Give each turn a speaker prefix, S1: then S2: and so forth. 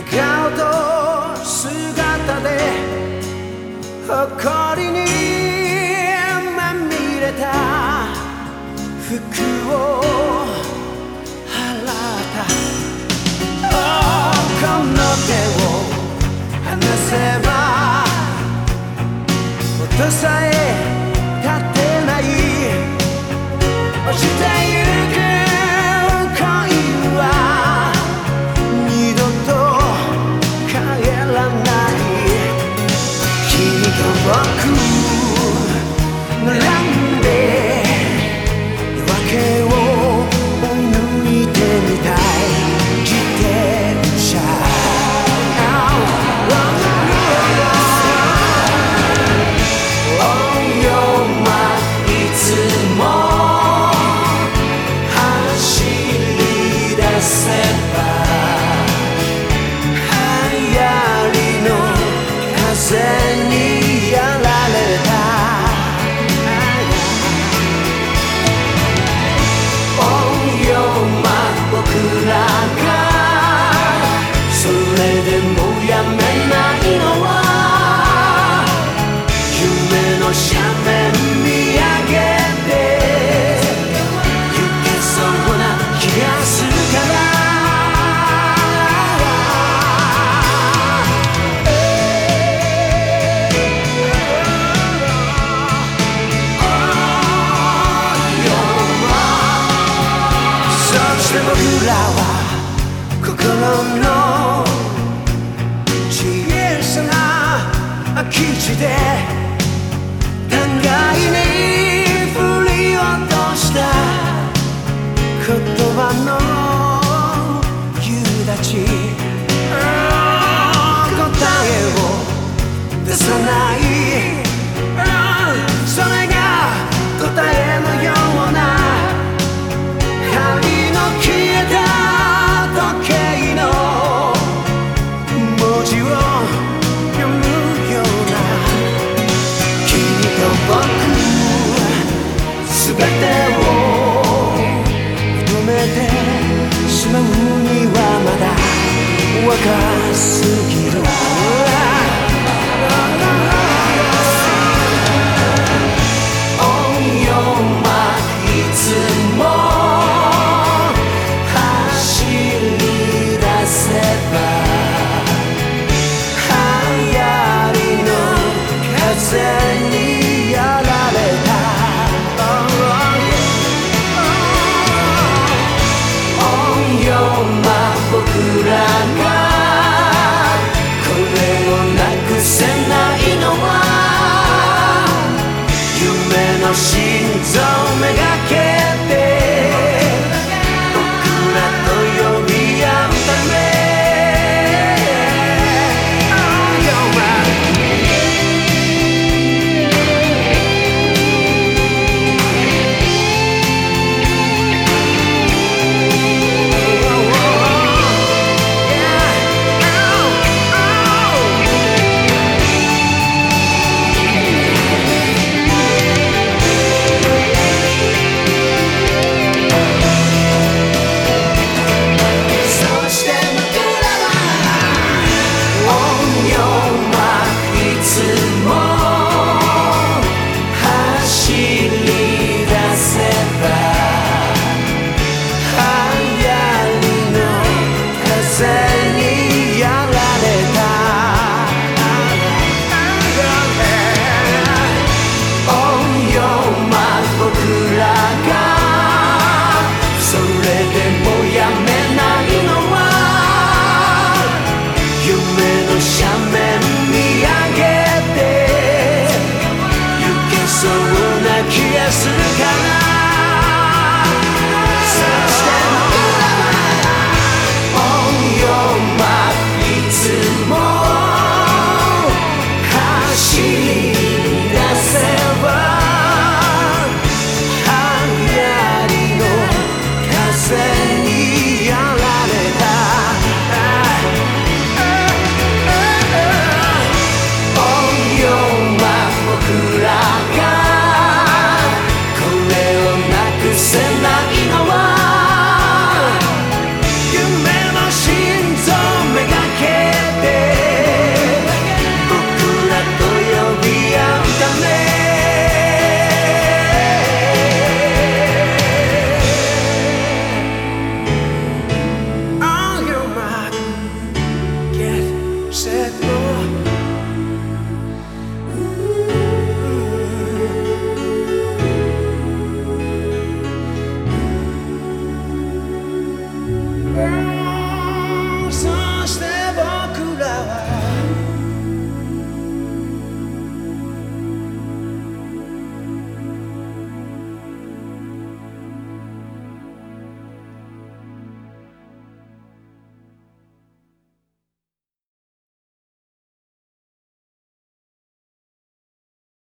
S1: 笑顔と姿で誇りにまみれた。服を払った、oh, この手を離せば音さえは心の小さな空き地で心臓めがけ